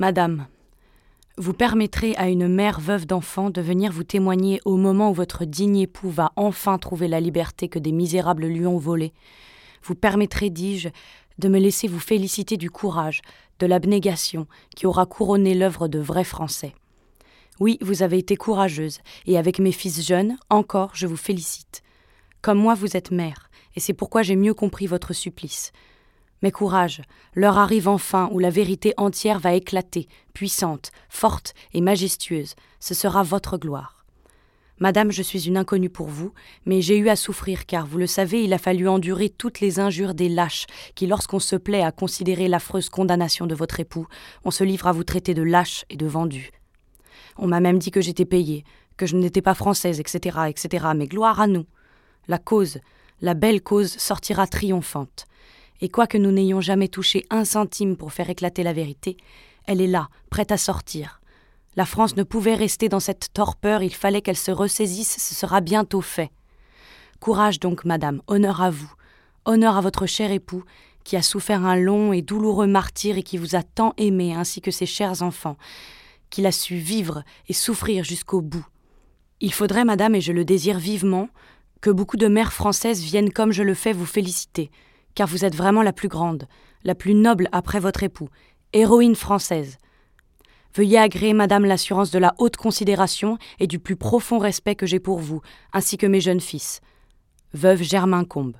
Madame, vous permettrez à une mère veuve d'enfants de venir vous témoigner au moment où votre digne époux va enfin trouver la liberté que des misérables lui ont volée. Vous permettrez, dis-je, de me laisser vous féliciter du courage, de l'abnégation qui aura couronné l'œuvre de vrais Français. Oui, vous avez été courageuse, et avec mes fils jeunes, encore, je vous félicite. Comme moi, vous êtes mère, et c'est pourquoi j'ai mieux compris votre supplice. Mais courage, l'heure arrive enfin où la vérité entière va éclater, puissante, forte et majestueuse. Ce sera votre gloire. Madame, je suis une inconnue pour vous, mais j'ai eu à souffrir car, vous le savez, il a fallu endurer toutes les injures des lâches qui, lorsqu'on se plaît à considérer l'affreuse condamnation de votre époux, on se livre à vous traiter de lâche et de vendu. On m'a même dit que j'étais payée, que je n'étais pas française, etc., etc., mais gloire à nous. La cause, la belle cause sortira triomphante et quoique nous n'ayons jamais touché un centime pour faire éclater la vérité, elle est là, prête à sortir. La France ne pouvait rester dans cette torpeur, il fallait qu'elle se ressaisisse, ce sera bientôt fait. Courage donc, madame, honneur à vous, honneur à votre cher époux, qui a souffert un long et douloureux martyr et qui vous a tant aimé, ainsi que ses chers enfants, qu'il a su vivre et souffrir jusqu'au bout. Il faudrait, madame, et je le désire vivement, que beaucoup de mères françaises viennent comme je le fais vous féliciter, car vous êtes vraiment la plus grande, la plus noble après votre époux, héroïne française. Veuillez agréer, madame, l'assurance de la haute considération et du plus profond respect que j'ai pour vous, ainsi que mes jeunes fils. Veuve Germain Combe.